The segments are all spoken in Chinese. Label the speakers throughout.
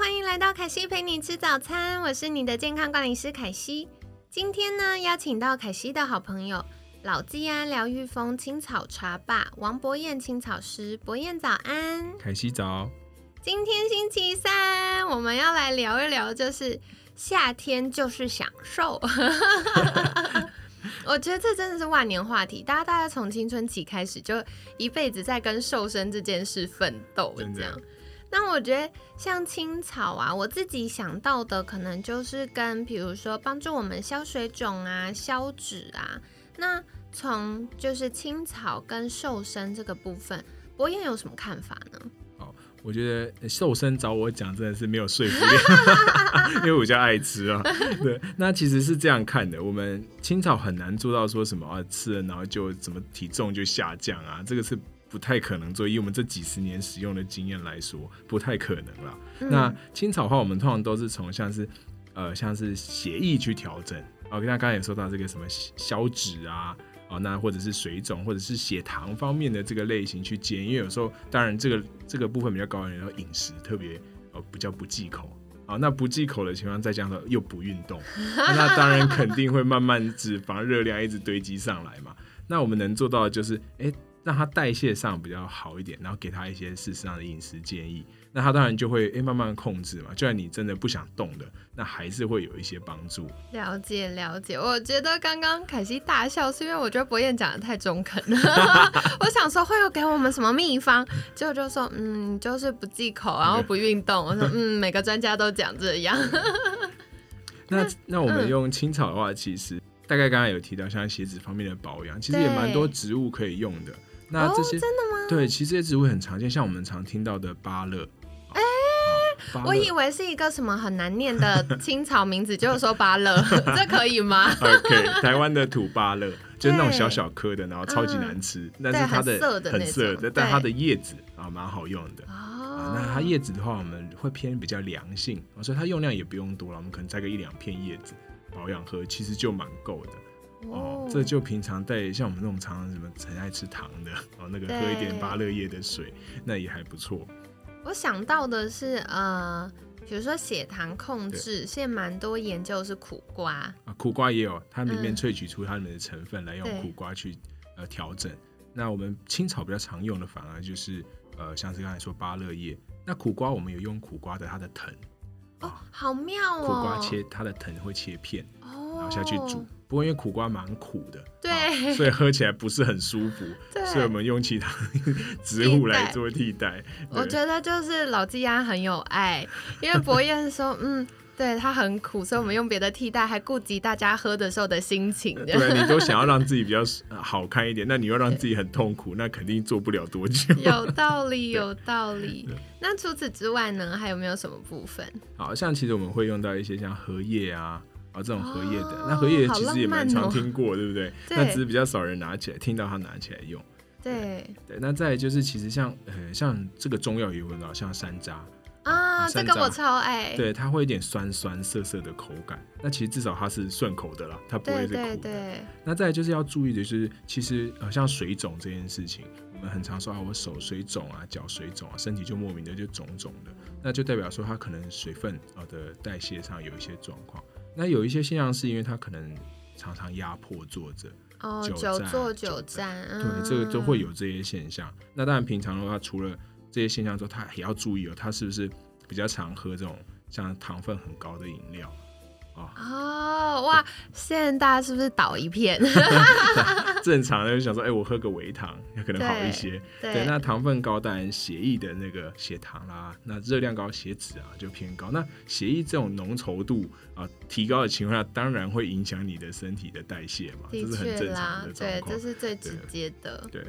Speaker 1: 欢迎来到凯西陪你吃早餐，我是你的健康管理师凯西。今天呢，邀请到凯西的好朋友老季安疗愈风青草茶霸王博彦青草师，博彦早安，
Speaker 2: 凯西早。
Speaker 1: 今天星期三，我们要来聊一聊，就是夏天就是享受。我觉得这真的是万年话题，大家大家从青春期开始就一辈子在跟瘦身这件事奋斗，这样。那我觉得像青草啊，我自己想到的可能就是跟比如说帮助我们消水肿啊、消脂啊。那从就是青草跟瘦身这个部分，博彦有什么看法呢？
Speaker 2: 哦，我觉得瘦身找我讲真的是没有说服力，因为我比较爱吃啊。对，那其实是这样看的，我们青草很难做到说什么啊吃了然后就怎么体重就下降啊，这个是。不太可能做，以我们这几十年使用的经验来说，不太可能了。那青草的话，我们通常都是从像是呃像是血液去调整。OK，那刚才也说到这个什么消脂啊，哦，那或者是水肿或者是血糖方面的这个类型去煎，因为有时候当然这个这个部分比较高的人，然后饮食特别呃比较不忌口啊，那不忌口的情况再加上又不运动，那当然肯定会慢慢脂肪热量一直堆积上来嘛。那我们能做到的就是哎。让他代谢上比较好一点，然后给他一些事实上的饮食建议，那他当然就会诶慢慢控制嘛。就算你真的不想动的，那还是会有一些帮助。
Speaker 1: 了解了解，我觉得刚刚凯西大笑是因为我觉得博彦讲的太中肯了。我想说会有给我们什么秘方，结果就说嗯就是不忌口，然后不运动。我说 嗯每个专家都讲这样。
Speaker 2: 那 那我们用青草的话，其实大概刚刚有提到像鞋子方面的保养，其实也蛮多植物可以用的。那这些
Speaker 1: 真的吗？
Speaker 2: 对，其实这些植物很常见，像我们常听到的芭乐。
Speaker 1: 哎，我以为是一个什么很难念的 青草名字，就是说芭乐，这可以吗
Speaker 2: ？OK，台湾的土芭乐，就是那种小小颗的，然后超级难吃，但是它的很涩的，但它的叶子啊蛮好用的。哦，那它叶子的话，我们会偏比较凉性，所以它用量也不用多了，我们可能摘个一两片叶子保养喝，其实就蛮够的。哦，这就平常带像我们那种常常什么很爱吃糖的 哦，那个喝一点芭乐叶的水，那也还不错。
Speaker 1: 我想到的是呃，比如说血糖控制，现在蛮多研究是苦瓜。
Speaker 2: 啊，苦瓜也有，它里面萃取出它里面的成分来用苦瓜去呃调整。那我们青草比较常用的反而就是呃，像是刚才说芭乐叶，那苦瓜我们有用苦瓜的它的藤。
Speaker 1: 哦，好妙哦，
Speaker 2: 苦瓜切它的藤会切片，然后下去煮。不过因为苦瓜蛮苦的，
Speaker 1: 对，
Speaker 2: 所以喝起来不是很舒服，所以我们用其他植物来做替代。
Speaker 1: 我觉得就是老季安很有爱，因为博彦说，嗯，对它很苦，所以我们用别的替代，还顾及大家喝的时候的心情。
Speaker 2: 对你都 想要让自己比较好看一点，那你又让自己很痛苦，那肯定做不了多久。
Speaker 1: 有道理，有道理。那除此之外呢，还有没有什么部分？
Speaker 2: 好像其实我们会用到一些像荷叶啊。啊，这种荷叶的，那荷叶其实也蛮常听过，对不对？那只是比较少人拿起来，听到他拿起来用。
Speaker 1: 对
Speaker 2: 对，那再就是，其实像呃，像这个中药也闻到，像山楂
Speaker 1: 啊，这个我超爱。
Speaker 2: 对，它会有点酸酸涩涩的口感。那其实至少它是顺口的啦，它不会是苦的。那再就是要注意的就是，其实呃，像水肿这件事情，我们很常说啊，我手水肿啊，脚水肿啊，身体就莫名的就肿肿的，那就代表说它可能水分啊的代谢上有一些状况。那有一些现象是因为他可能常常压迫坐着，
Speaker 1: 哦，久坐久站，
Speaker 2: 对，这个都会有这些现象。那当然平常的话，除了这些现象之后，他也要注意哦，他是不是比较常喝这种像糖分很高的饮料。
Speaker 1: 哦哇！现在大家是不是倒一片？
Speaker 2: 正常的就想说，哎，我喝个维糖可能好一些。对，那糖分高，当然血液的那个血糖啦，那热量高，血脂啊就偏高。那血液这种浓稠度啊提高的情况下，当然会影响你的身体的代谢嘛，这是很正常的。
Speaker 1: 对，这是最直接的。
Speaker 2: 对。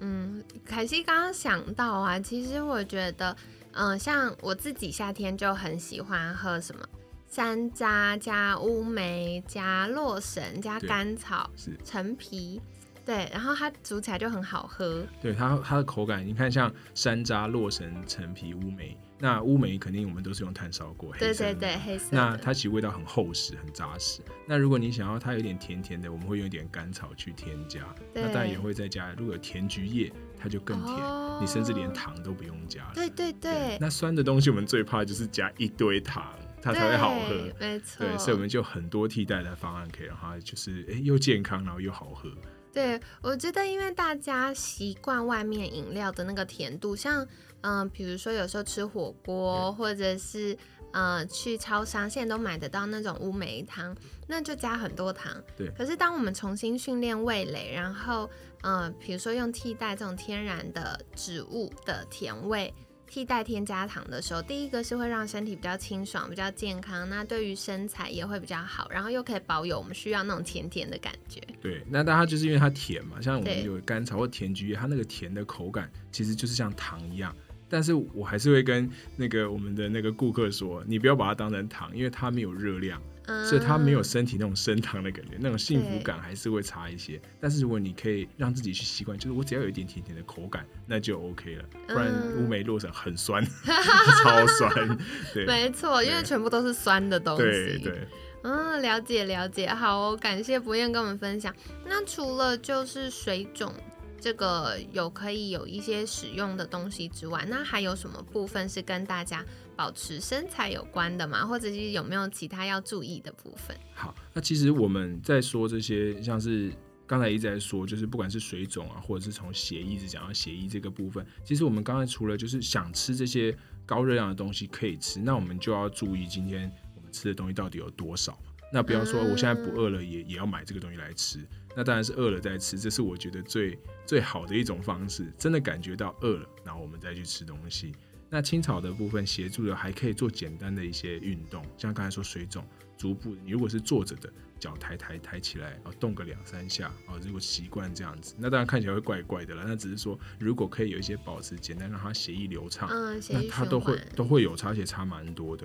Speaker 1: 嗯，凯西刚刚想到啊，其实我觉得，嗯、像我自己夏天就很喜欢喝什么山楂加乌梅加洛神加甘草
Speaker 2: 是
Speaker 1: 陈皮，对，然后它煮起来就很好喝。
Speaker 2: 对它它的口感，你看像山楂、洛神、陈皮、乌梅，那乌梅肯定我们都是用炭烧过，
Speaker 1: 对对对，黑色。
Speaker 2: 那它其实味道很厚实、很扎实。那如果你想要它有点甜甜的，我们会用一点甘草去添加。那当然也会再加，如果有甜菊叶，它就更甜，
Speaker 1: 哦
Speaker 2: 你甚至连糖都不用加了。
Speaker 1: 对对对，
Speaker 2: 那酸的东西我们最怕就是加一堆糖，它才会好喝。
Speaker 1: 没错。
Speaker 2: 对，所以我们就很多替代的方案可以让它就是哎、诶又健康，然后又好喝。
Speaker 1: 对，我觉得因为大家习惯外面饮料的那个甜度，像嗯、比如说有时候吃火锅，或者是呃去超商，现在都买得到那种乌梅汤，那就加很多糖。
Speaker 2: 对
Speaker 1: 可是当我们重新训练味蕾，然后呃，比如说用替代这种天然的植物的甜味。替代添加糖的时候，第一个是会让身体比较清爽、比较健康，那对于身材也会比较好，然后又可以保有我们需要那种甜甜的感觉。
Speaker 2: 对，那但它就是因为它甜嘛，像我们有甘草或甜菊叶，它那个甜的口感其实就是像糖一样。但是我还是会跟那个我们的那个顾客说，你不要把它当成糖，因为它没有热量，
Speaker 1: 嗯，
Speaker 2: 所以它没有身体那种升糖的感觉，那种幸福感还是会差一些。但是如果你可以让自己去习惯，就是我只要有一点甜甜的口感，那就 OK 了。不然
Speaker 1: 嗯
Speaker 2: 乌梅洛神很酸，超酸，对
Speaker 1: 没错，因为全部都是酸的东西。
Speaker 2: 对对。
Speaker 1: 嗯，了解了解，好哦，感谢不厌跟我们分享。那除了就是水肿这个有可以有一些使用的东西之外，那还有什么部分是跟大家保持身材有关的吗？或者是有没有其他要注意的部分？
Speaker 2: 好，那其实我们在说这些，像是刚才一直在说，就是不管是水肿啊，或者是从血液一直讲到血液这个部分，其实我们刚才除了就是想吃这些高热量的东西可以吃，那我们就要注意今天我们吃的东西到底有多少。那不要说我现在不饿了也也要买这个东西来吃，那当然是饿了再吃，这是我觉得最最好的一种方式。真的感觉到饿了，然后我们再去吃东西。那青草的部分协助的还可以做简单的一些运动，像刚才说水肿，足部你如果是坐着的，脚抬抬抬起来，啊，动个两三下，哦，如果习惯这样子，那当然看起来会怪怪的了。那只是说，如果可以有一些保持简单，让它血液流畅，
Speaker 1: 嗯，
Speaker 2: 那它都会。都会有差，而且差蛮多的。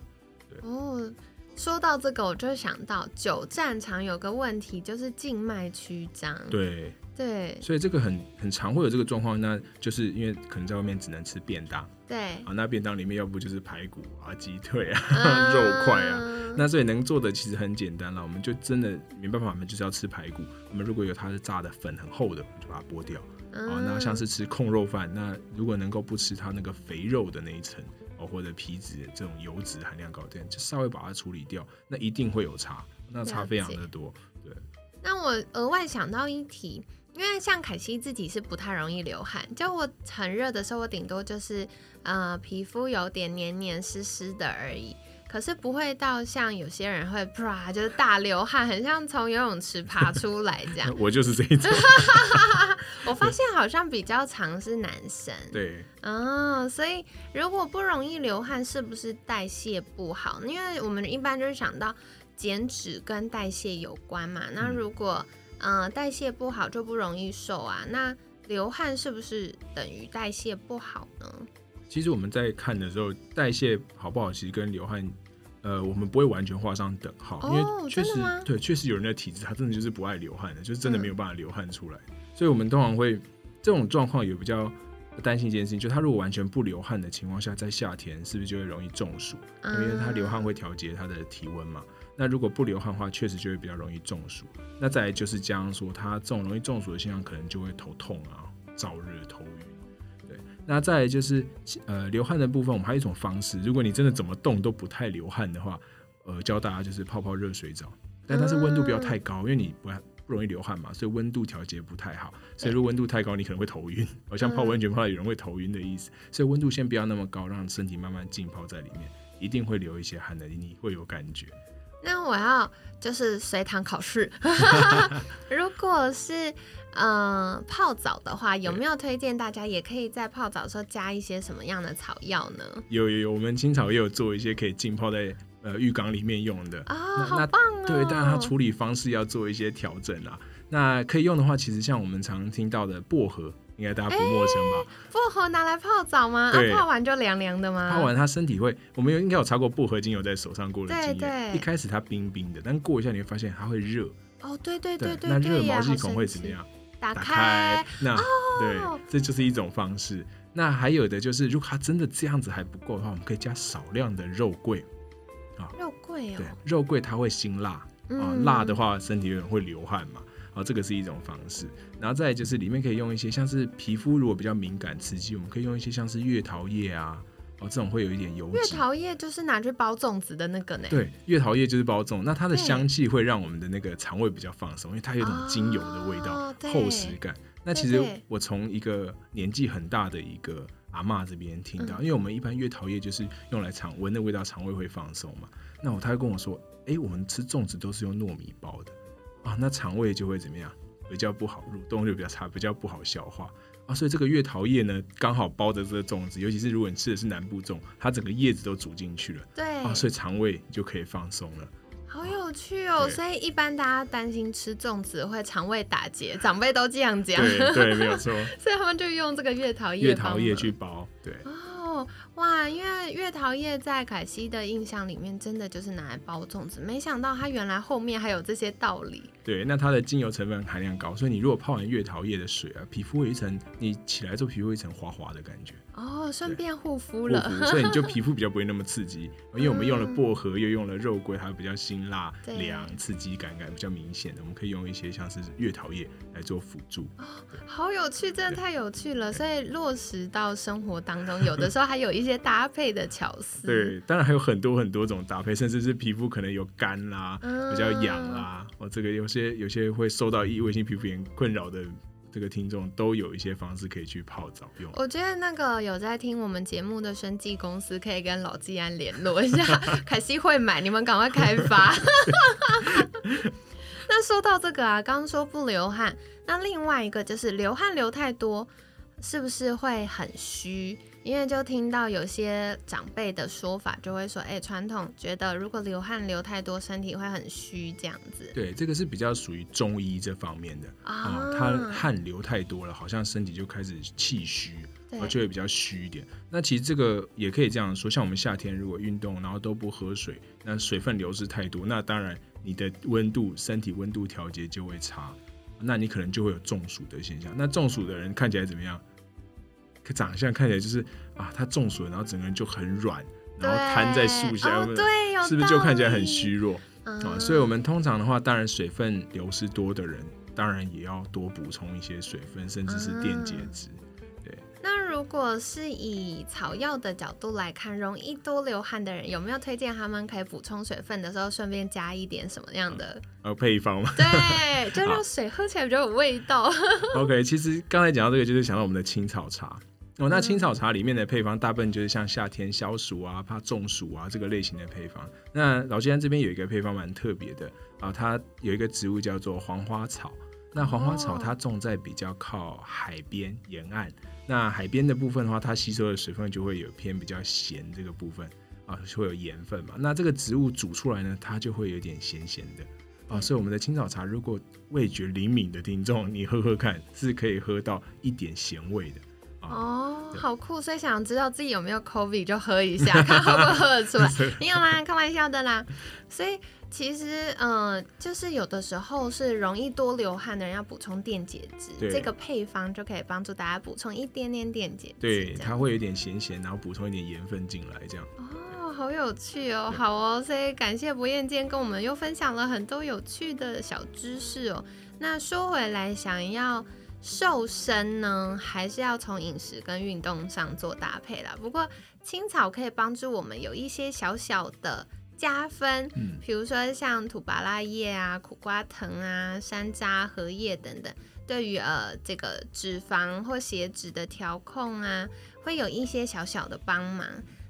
Speaker 1: 哦，说到这个，我就想到久站常有个问题，就是静脉曲张。
Speaker 2: 对，
Speaker 1: 对。
Speaker 2: 所以这个很很常会有这个状况，那就是因为可能在外面只能吃便当。
Speaker 1: 对，
Speaker 2: 啊，那便当里面要不就是排骨啊、鸡腿啊、
Speaker 1: 嗯。
Speaker 2: 肉块啊，那所以能做的其实很简单了，我们就真的没办法，我们就是要吃排骨。我们如果有它是炸的粉很厚的，我们就把它剥掉。啊，那像是吃控肉饭，那如果能够不吃它那个肥肉的那一层哦，或者皮脂这种油脂含量高点，就稍微把它处理掉，那一定会有差，那差非常的多。
Speaker 1: 对那我额外想到一题，因为像凯西自己是不太容易流汗，就我很热的时候，我顶多就是呃皮肤有点黏黏湿湿的而已。可是不会到像有些人会啪就是大流汗，很像从游泳池爬出来这样。
Speaker 2: 我就是这一种，
Speaker 1: 我发现好像比较常是男生，
Speaker 2: 对，
Speaker 1: 哦，所以如果不容易流汗，是不是代谢不好？因为我们一般就是想到减脂跟代谢有关嘛。那
Speaker 2: 嗯
Speaker 1: 如果呃代谢不好，就不容易瘦啊。那流汗是不是等于代谢不好呢？
Speaker 2: 其实我们在看的时候，代谢好不好，其实跟流汗。呃，我们不会完全画上等号，因
Speaker 1: 哦
Speaker 2: 为确实对，确实有人的体质他真的就是不爱流汗的，就是真的
Speaker 1: 嗯
Speaker 2: 没有办法流汗出来，所以我们通常会这种状况也比较担心一件事情，就他如果完全不流汗的情况下，在夏天是不是就会容易中暑？因为他流汗会调节他的体温嘛。那如果不流汗的话，确实就会比较容易中暑。那再来就是这样说，他这种容易中暑的现象，可能就会头痛啊、燥热、头晕。那再就是呃流汗的部分，我们还有一种方式，如果你真的怎么动都不太流汗的话，呃，教大家就是泡泡热水澡，但它是温度不要太高，因为你不不容易流汗嘛，所以温度调节不太好。所以如果温度太高，你可能会头晕，好像泡温泉泡到有人会头晕的意思。所以温度先不要那么高，让身体慢慢浸泡在里面，一定会流一些汗的，你会有感觉。
Speaker 1: 那我要就是随堂考试，如果是呃泡澡的话，有没有推荐大家也可以在泡澡的时候加一些什么样的草药呢？
Speaker 2: 有有有，我们青草也有做一些可以浸泡在呃浴缸里面用的。
Speaker 1: 啊、好棒哦！
Speaker 2: 对，但是它处理方式要做一些调整啊。那可以用的话，其实像我们常听到的薄荷应该大家不陌生吧？
Speaker 1: 薄荷拿来泡澡吗？啊、泡完就凉凉的吗？
Speaker 2: 泡完它身体会，我们有应该有擦过薄荷精油在手上过的经
Speaker 1: 对
Speaker 2: 验。
Speaker 1: 对
Speaker 2: 一开始它冰冰的，但过一下你会发现它会热。
Speaker 1: 哦，对对对对
Speaker 2: 那热毛细孔会怎么样？
Speaker 1: 打
Speaker 2: 打
Speaker 1: 开，
Speaker 2: 那、
Speaker 1: 哦
Speaker 2: 对，这就是一种方式。那还有的就是，如果它真的这样子还不够的话，我们可以加少量的肉桂。
Speaker 1: 啊肉桂哦
Speaker 2: 对，，肉桂它会辛辣啊、
Speaker 1: 嗯
Speaker 2: 辣的话身体有人会流汗嘛。啊，这个是一种方式。然后再就是里面可以用一些像是皮肤如果比较敏感刺激，我们可以用一些像是月桃叶啊，哦这种会有一点油脂。
Speaker 1: 月桃叶就是拿去包粽子的那个呢。
Speaker 2: 对，月桃叶就是包粽，那它的香气会让我们的那个肠胃比较放松，因为它有一种精油的味道，
Speaker 1: 哦
Speaker 2: 厚实感。那其实我从一个年纪很大的一个阿嬷这边听到，
Speaker 1: 嗯
Speaker 2: 因为我们一般月桃叶就是用来肠闻的味道，肠胃会放松嘛。那我他会跟我说，哎、我们吃粽子都是用糯米包的啊，那肠胃就会怎么样？比较不好，蠕动就比较差，比较不好消化啊。所以这个月桃叶呢，刚好包着这个粽子，尤其是如果你吃的是南部粽，它整个叶子都煮进去了
Speaker 1: 对，
Speaker 2: 啊，所以肠胃就可以放松了。
Speaker 1: 好有趣哦。所以一般大家担心吃粽子会肠胃打结，长辈都这样讲，
Speaker 2: 对对，没有错，
Speaker 1: 所以他们就用这个月桃叶
Speaker 2: 月桃叶去包，对。
Speaker 1: 哦，哇！因为月桃叶在凯西的印象里面，真的就是拿来包粽子，没想到它原来后面还有这些道理。
Speaker 2: 对，那它的精油成分含量高，所以你如果泡完月桃叶的水啊，皮肤会有一层，你起来之后皮肤一层滑滑的感觉，
Speaker 1: 哦，顺便护肤
Speaker 2: 护
Speaker 1: 了。
Speaker 2: 肤，所以你就皮肤比较不会那么刺激。因为我们用了薄荷，又用了肉桂，它比较辛辣、
Speaker 1: 对
Speaker 2: 凉、刺激感感比较明显的，我们可以用一些像是月桃叶来做辅助。
Speaker 1: 哦好有趣，真的太有趣了。所以落实到生活当中，有的时候还有一些搭配的巧思。
Speaker 2: 对，当然还有很多很多种搭配，甚至是皮肤可能有干啦、
Speaker 1: 嗯
Speaker 2: 比较痒啦，哦，这个有些有些会受到异位性皮肤炎困扰的这个听众，都有一些方式可以去泡澡用。
Speaker 1: 我觉得那个有在听我们节目的生技公司，可以跟老季安联络一下，凯西会买，你们赶快开发。那说到这个啊，刚刚说不流汗，那另外一个就是流汗流太多，是不是会很虚？因为就听到有些长辈的说法，就会说，哎、传统觉得如果流汗流太多，身体会很虚这样子
Speaker 2: 对，这个是比较属于中医这方面的啊、
Speaker 1: 啊。
Speaker 2: 他汗流太多了，好像身体就开始气虚，
Speaker 1: 对
Speaker 2: 而就会比较虚一点。那其实这个也可以这样说，像我们夏天如果运动，然后都不喝水，那水分流失太多，那当然你的温度、身体温度调节就会差，那你可能就会有中暑的现象。那中暑的人看起来怎么样？可长相看起来就是啊，他中暑了，然后整个人就很软，然后瘫在树下，
Speaker 1: 哦、对，
Speaker 2: 是不是就看起来很虚弱？啊，
Speaker 1: 嗯
Speaker 2: 所以我们通常的话，当然水分流失多的人，当然也要多补充一些水分，甚至是电解质。
Speaker 1: 那如果是以草药的角度来看，容易多流汗的人，有没有推荐他们可以补充水分的时候，顺便加一点什么样的？
Speaker 2: 呃，配方吗。
Speaker 1: 对，就让水喝起来比较有味道。
Speaker 2: OK，其实刚才讲到这个，就是想到我们的青草茶。哦，那青草茶里面的配方大部分就是像夏天消暑啊、怕中暑啊这个类型的配方。那老吉安这边有一个配方蛮特别的啊，它有一个植物叫做黄花草。那黄花草
Speaker 1: 哦
Speaker 2: 它种在比较靠海边沿岸，那海边的部分的话，它吸收的水分就会有偏比较咸这个部分啊，会有盐分嘛。那这个植物煮出来呢，它就会有点咸咸的啊，所以我们的青草茶，如果味觉灵敏的听众，你喝喝看，是可以喝到一点咸味的啊。
Speaker 1: 哦，好酷！所以想知道自己有没有 COVID 就喝一下，看会不会喝得出来。没有啦，开玩笑的啦。所以其实，嗯、就是有的时候是容易多流汗的人要补充电解质，这个配方就可以帮助大家补充一点点电解质。
Speaker 2: 对，它会有点咸咸，然后补充一点盐分进来，这样。
Speaker 1: 哦，好有趣哦，好哦，所以感谢博彦今天跟我们又分享了很多有趣的小知识哦。那说回来，想要瘦身呢，还是要从饮食跟运动上做搭配啦。不过青草可以帮助我们有一些小小的加分，
Speaker 2: 嗯，
Speaker 1: 比如说像土巴拉叶啊、苦瓜藤啊、山楂、荷叶等等，对于呃这个脂肪或血脂的调控啊，会有一些小小的帮忙。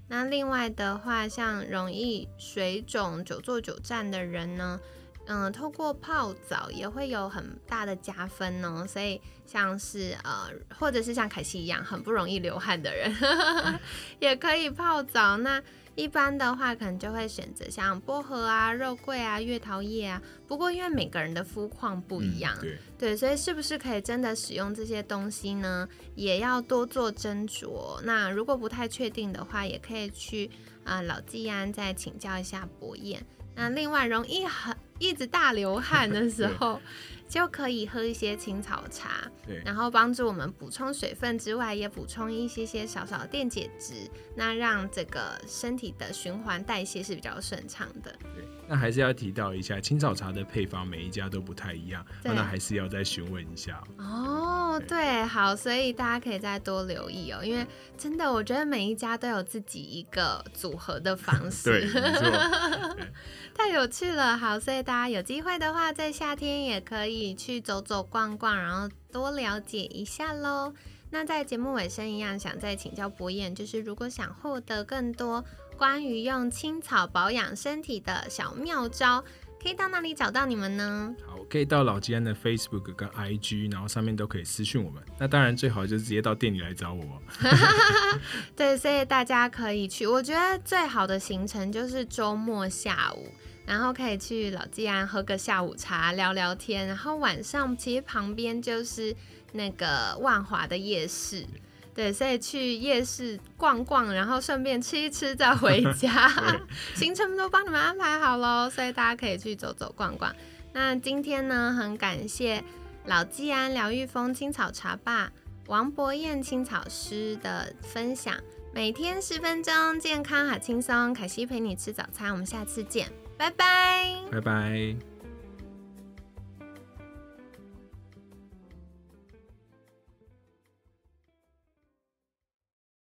Speaker 1: 那另外的话，像容易水肿、久坐久站的人呢，嗯，透过泡澡也会有很大的加分哦。所以像是呃，或者是像凯西一样很不容易流汗的人，也可以泡澡。那一般的话，可能就会选择像薄荷啊、肉桂啊、月桃叶啊。不过因为每个人的肤况不一样，
Speaker 2: 对
Speaker 1: 对，所以是不是可以真的使用这些东西呢？也要多做斟酌。那如果不太确定的话，也可以去啊、老季安再请教一下博彦。那另外，容易很一直大流汗的时 候，就可以喝一些青草茶，
Speaker 2: 对
Speaker 1: 然后帮助我们补充水分之外，也补充一些些小小的电解质，那让这个身体的循环代谢是比较顺畅的。
Speaker 2: 对。那还是要提到一下，青草茶的配方每一家都不太一样，
Speaker 1: 对
Speaker 2: 那还是要再询问一下哦。
Speaker 1: 哦，对，好，所以大家可以再多留意哦，因为真的，我觉得每一家都有自己一个组合的方 式。太有趣了。好，所以大家有机会的话，在夏天也可以去走走逛逛，然后多了解一下喽。那在节目尾声一样，想再请教博彦，就是如果想获得更多关于用青草保养身体的小妙招，可以到哪里找到你们呢？
Speaker 2: 好，可以到老吉安的 Facebook 跟 IG，然后上面都可以私讯我们。那当然最好就是直接到店里来找我。
Speaker 1: 对，所以大家可以去。我觉得最好的行程就是周末下午，然后可以去老季安喝个下午茶，聊聊天。然后晚上其实旁边就是那个万华的夜市，对，所以去夜市逛逛，然后顺便吃一吃再回 家，行程都帮你们安排好喽。所以大家可以去走走逛逛。那今天呢，很感谢老季安疗愈风青草茶吧。王博彦青草师的分享，每天十分钟，健康好轻松。凯西陪你吃早餐，我们下次见，拜拜。
Speaker 2: 拜拜。